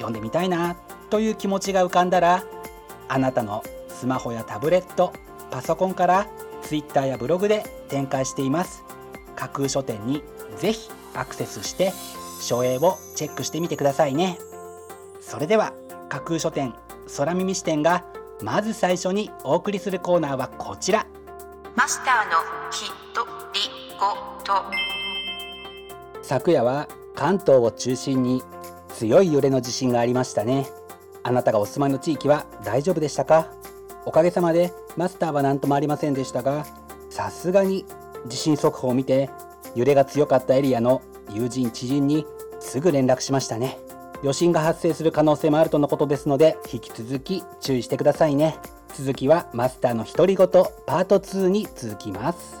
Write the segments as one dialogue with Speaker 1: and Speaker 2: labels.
Speaker 1: 読んでみたいなという気持ちが浮かんだらあなたのスマホやタブレットパソコンから Twitter やブログで展開しています。架空書店にぜひアクセスして書影をチェックしてみてくださいね。それでは架空書店空耳視点がまず最初にお送りするコーナーはこちら。
Speaker 2: マスターのひとりごと
Speaker 1: 昨夜は関東を中心に強い揺れの地震がありましたね。あなたがお住まいの地域は大丈夫でしたか？おかげさまでマスターは何ともありませんでしたがさすがに地震速報を見て揺れが強かったエリアの友人知人にすぐ連絡しましたね。余震が発生する可能性もあるとのことですので引き続き注意してくださいね。続きはマスターの独り言パート2に続きます。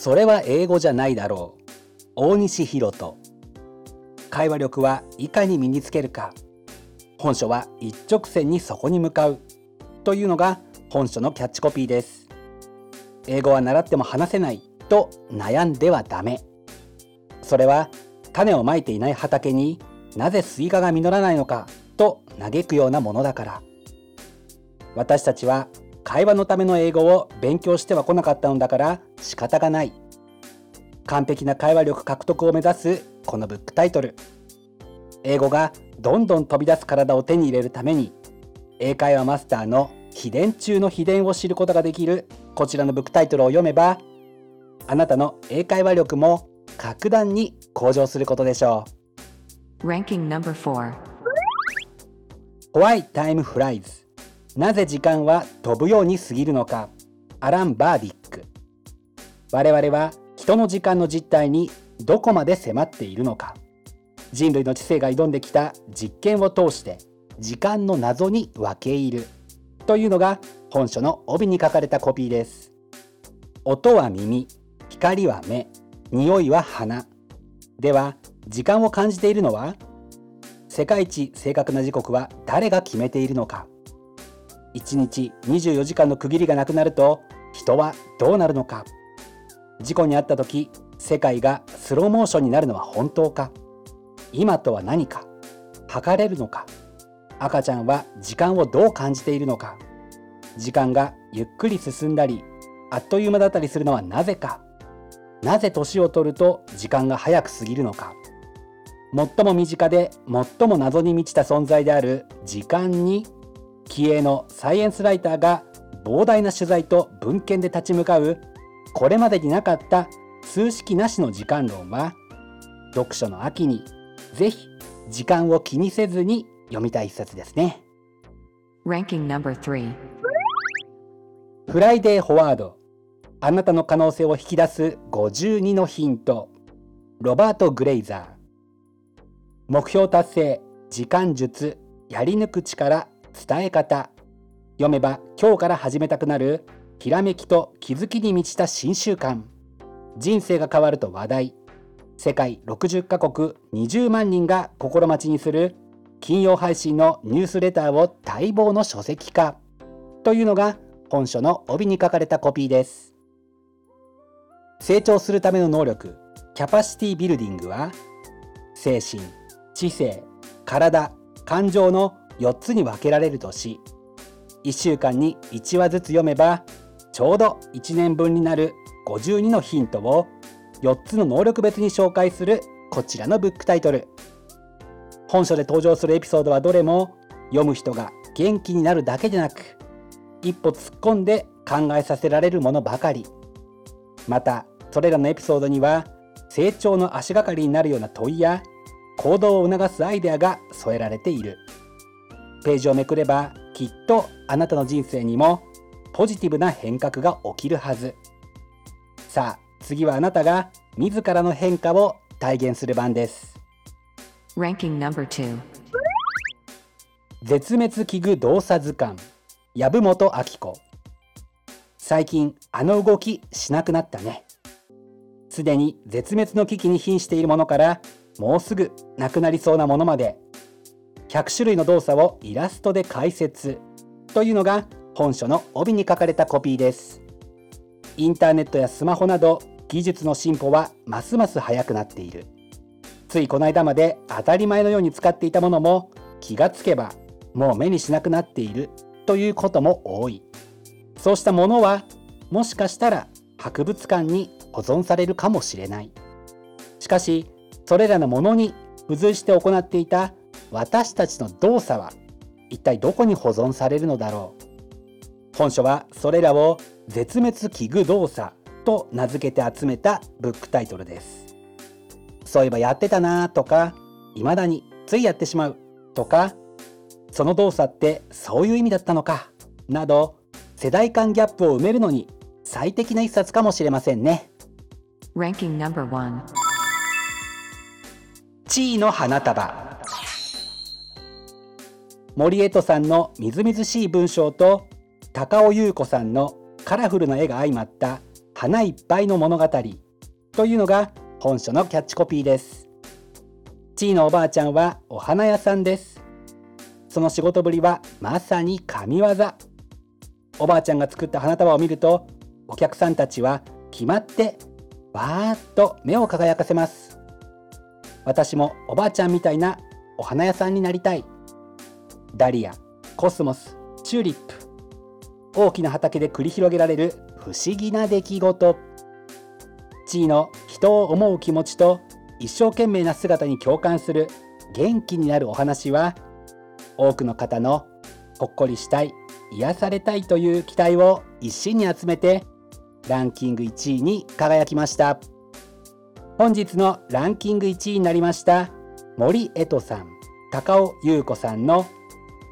Speaker 1: それは英語じゃないだろう。大西博人会話力はいかに身につけるか。本書は一直線にそこに向かう。というのが本書のキャッチコピーです。英語は習っても話せない。と悩んではダメ。それは種をまいていない畑になぜスイカが実らないのか。と嘆くようなものだから。私たちは会話のための英語を勉強してはこなかったのだから仕方がない。完璧な会話力獲得を目指すこのブックタイトル。英語がどんどん飛び出す体を手に入れるために英会話マスターの秘伝中の秘伝を知ることができるこちらのブックタイトルを読めばあなたの英会話力も格段に向上することでしょ
Speaker 2: Ranking number 4
Speaker 1: う Why Time Flies なぜ時間は飛ぶように過ぎるのか。アラン・バーディック。我々は人の時間の実態にどこまで迫っているのか。人類の知性が挑んできた実験を通して時間の謎に分け入る。というのが本書の帯に書かれたコピーです。音は耳光は目匂いは鼻。では時間を感じているのは世界一正確な時刻は誰が決めているのか。1日24時間の区切りがなくなると人はどうなるのか？事故に遭った時世界がスローモーションになるのは本当か？今とは何か？測れるのか？赤ちゃんは時間をどう感じているのか？時間がゆっくり進んだりあっという間だったりするのはなぜか？なぜ年を取ると時間が早く過ぎるのか？最も身近で最も謎に満ちた存在である時間に気鋭のサイエンスライターが膨大な取材と文献で立ち向かうこれまでになかった数式なしの時間論は読書の秋にぜひ時間を気にせずに読みたい一冊ですね。
Speaker 2: Ranking number 3
Speaker 1: フライデーフォワードあなたの可能性を引き出す52のヒント。ロバート・グレイザー目標達成時間術やり抜く力伝え方。読めば今日から始めたくなるひらめきと気づきに満ちた新習慣。人生が変わると話題。世界60カ国20万人が心待ちにする金曜配信のニュースレターを待望の書籍化。というのが本書の帯に書かれたコピーです。成長するための能力キャパシティビルディングは精神知性体感情の4つに分けられるとし1週間に1話ずつ読めばちょうど1年分になる52のヒントを4つの能力別に紹介するこちらのブックタイトル。本書で登場するエピソードはどれも読む人が元気になるだけでなく一歩突っ込んで考えさせられるものばかり。またそれらのエピソードには成長の足がかりになるような問いや行動を促すアイデアが添えられている。ページをめくればきっとあなたの人生にもポジティブな変革が起きるはず。さあ次はあなたが自らの変化を体現する番です。
Speaker 2: Ranking number 2.
Speaker 1: 絶滅危惧動作図鑑籔本明子。最近あの動きしなくなったね。すでに絶滅の危機に瀕しているものからもうすぐなくなりそうなものまで100種類の動作をイラストで解説。というのが本書の帯に書かれたコピーです。インターネットやスマホなど技術の進歩はますます速くなっている。ついこの間まで当たり前のように使っていたものも気がつけばもう目にしなくなっている。ということも多い。そうしたものはもしかしたら博物館に保存されるかもしれない。しかしそれらのものに付随して行っていた私たちの動作は一体どこに保存されるのだろう？本書はそれらを絶滅危惧動作と名付けて集めたブックタイトルです。そういえばやってたなとか未だについやってしまうとかその動作ってそういう意味だったのかなど世代間ギャップを埋めるのに最適な一冊かもしれませんね。
Speaker 2: Ranking number 1.
Speaker 1: 地位の花束森江戸さんのみずみずしい文章と高尾優子さんのカラフルな絵が相まった花いっぱいの物語というのが本書のキャッチコピーです。地位のおばあちゃんはお花屋さんです。その仕事ぶりはまさに神業。おばあちゃんが作った花束を見るとお客さんたちは決まってわーっと目を輝かせます。私もおばあちゃんみたいなお花屋さんになりたい。ダリアコスモスチューリップ大きな畑で繰り広げられる不思議な出来事。地位の人を思う気持ちと一生懸命な姿に共感する元気になるお話は多くの方のほっこりしたい癒されたいという期待を一身に集めてランキング1位に輝きました。本日のランキング1位になりました森江戸さん高尾優子さんの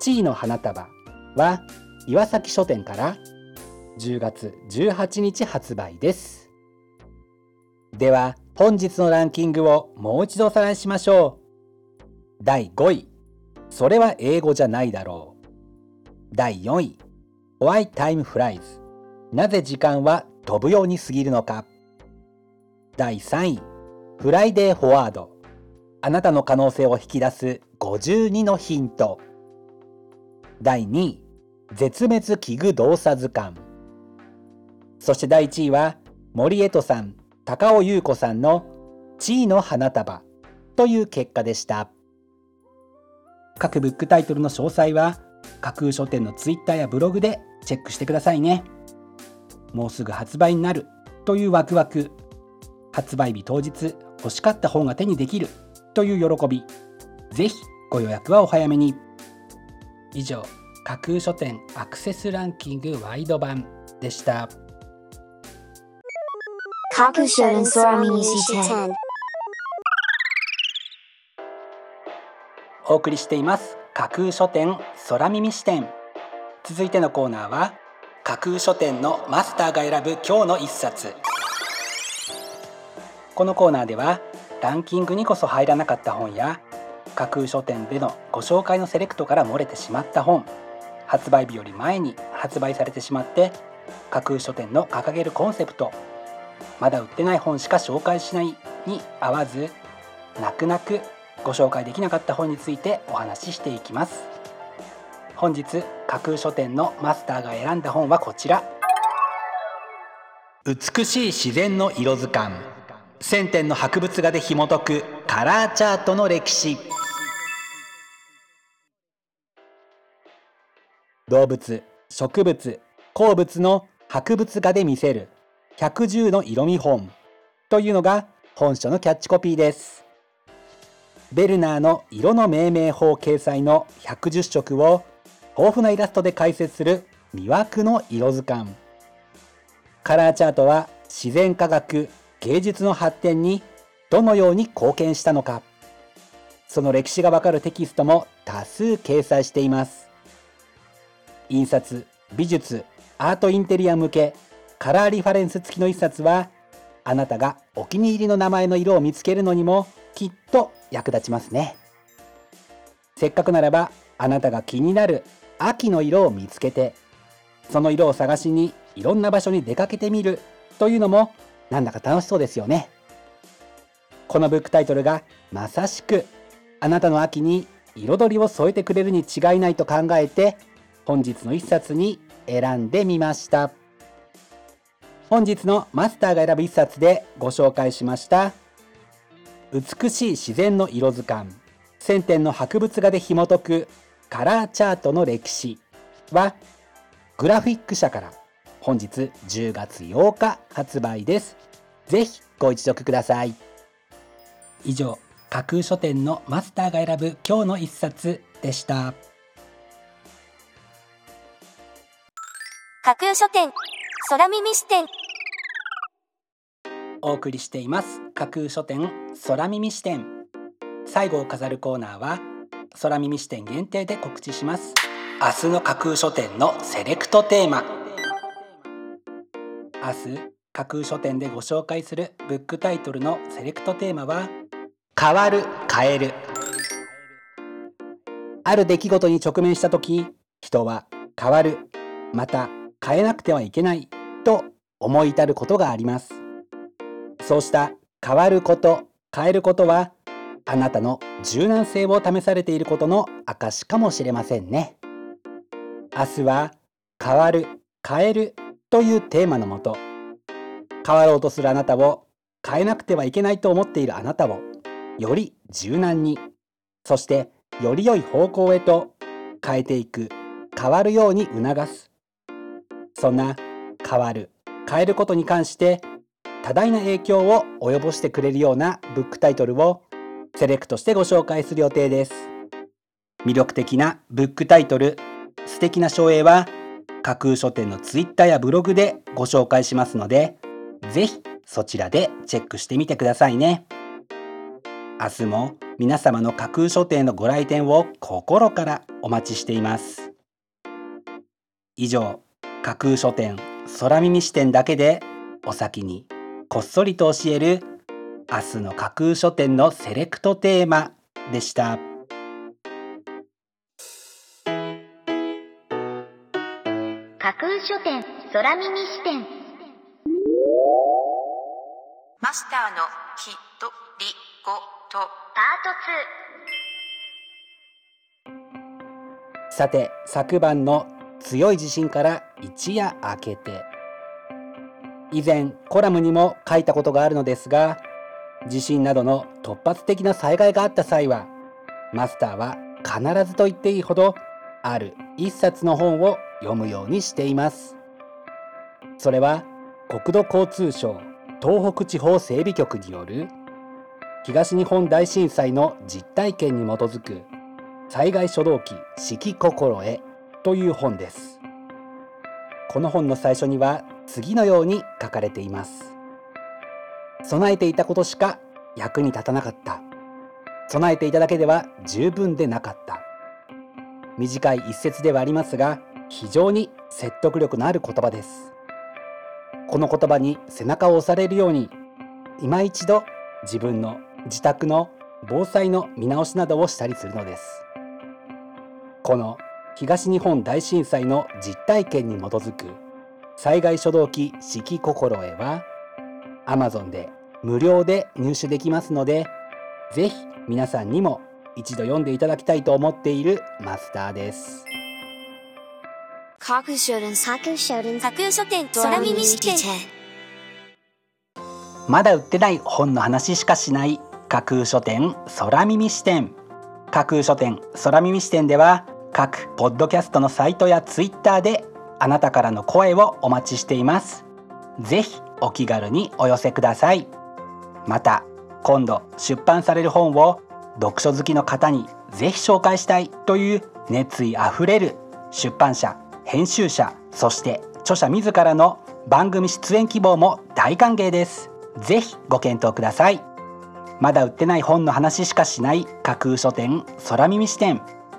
Speaker 1: 地位の花束は岩崎書店から10月18日発売です。では本日のランキングをもう一度おさらいしましょう。第5位それは英語じゃないだろう。第4位 Why Time Flies なぜ時間は飛ぶように過ぎるのか。第3位フライデーフォワード。あなたの可能性を引き出す52のヒント。第2位絶滅危惧動作図鑑。そして第1位は森江戸さん高尾優子さんの地位の花束という結果でした。各ブックタイトルの詳細は架空書店のツイッターやブログでチェックしてくださいね。もうすぐ発売になるというワクワク。発売日当日欲しかった本が手にできるという喜び。ぜひご予約はお早めに。以上架空書店アクセスランキングワイド版でした。
Speaker 3: 架空書店空耳視点
Speaker 1: お送りしています架空書店空耳視点続いてのコーナーは架空書店のマスターが選ぶ今日の一冊。このコーナーではランキングにこそ入らなかった本や架空書店でのご紹介のセレクトから漏れてしまった本。発売日より前に発売されてしまって架空書店の掲げるコンセプトまだ売ってない本しか紹介しないに合わず泣く泣くご紹介できなかった本についてお話ししていきます。本日架空書店のマスターが選んだ本はこちら。美しい自然の色図鑑。1000点の博物画で紐解くカラーチャートの歴史。動物植物鉱物の博物画で見せる。110の色見本。というのが本書のキャッチコピーです。ベルナーの色の命名法掲載の110色を豊富なイラストで解説する魅惑の色図鑑。カラーチャートは自然科学芸術の発展にどのように貢献したのか。その歴史がわかるテキストも多数掲載しています。印刷美術アートインテリア向けカラーリファレンス付きの一冊はあなたがお気に入りの名前の色を見つけるのにもきっと役立ちますね。せっかくならばあなたが気になる秋の色を見つけてその色を探しにいろんな場所に出かけてみるというのもなんだか楽しそうですよね。このブックタイトルがまさしくあなたの秋に彩りを添えてくれるに違いないと考えて本日の一冊に選んでみました。本日のマスターが選ぶ一冊でご紹介しました。美しい自然の色図鑑。1000点の博物画で紐解くカラーチャートの歴史はグラフィック社から本日10月8日発売です。ぜひご一読ください。以上架空書店のマスターが選ぶ今日の一冊でした。
Speaker 3: 架空書店。空耳視点。
Speaker 1: お送りしています。架空書店空耳視点。最後を飾るコーナーは空耳視点限定で告知します。明日の架空書店のセレクトテーマ。明日架空書店でご紹介するブックタイトルのセレクトテーマは変わる変える。ある出来事に直面した時人は変わる。また変えなくてはいけないと思い至ることがあります。そうした変わること変えることはあなたの柔軟性を試されていることの証かもしれませんね。明日は変わる変えるというテーマのもと変わろうとするあなたを変えなくてはいけないと思っているあなたをより柔軟にそしてより良い方向へと変えていく変わるように促すそんな変わる変えることに関して多大な影響を及ぼしてくれるようなブックタイトルをセレクトしてご紹介する予定です魅力的なブックタイトル素敵な照英は架空書店のツイッターやブログでご紹介しますのでぜひそちらでチェックしてみてくださいね明日も皆様の架空書店のご来店を心からお待ちしています以上架空書店空耳視点だけでお先にこっそりと教える明日の架空書店のセレクトテーマでした。
Speaker 3: 架空書店空耳視点。
Speaker 2: マスターのひとりごと
Speaker 3: パート
Speaker 1: さて昨晩の強い地震から一夜明けて。以前コラムにも書いたことがあるのですが地震などの突発的な災害があった際はマスターは必ずと言っていいほどある一冊の本を読むようにしています。それは国土交通省東北地方整備局による東日本大震災の実体験に基づく災害初動機四季心得という本です。この本の最初には次のように書かれています。備えていたことしか役に立たなかった。備えていただけでは十分でなかった。短い一節ではありますが非常に説得力のある言葉です。この言葉に背中を押されるように今一度自分の自宅の防災の見直しなどをしたりするのです。この東日本大震災の実体験に基づく災害初動機四季心得は Amazon で無料で入手できますのでぜひ皆さんにも一度読んでいただきたいと思っているマスターです。
Speaker 3: 架空書店架空書店架空書店空耳視点
Speaker 1: まだ売ってない本の話しかしない架空書店空耳視点架空書店空耳視点では各ポッドキャストのサイトやツイッターであなたからの声をお待ちしています。ぜひお気軽にお寄せください。また今度出版される本を読書好きの方にぜひ紹介したいという熱意あふれる出版社編集者そして著者自らの番組出演希望も大歓迎です。ぜひご検討ください。まだ売ってない本の話しかしない架空書店空耳視点。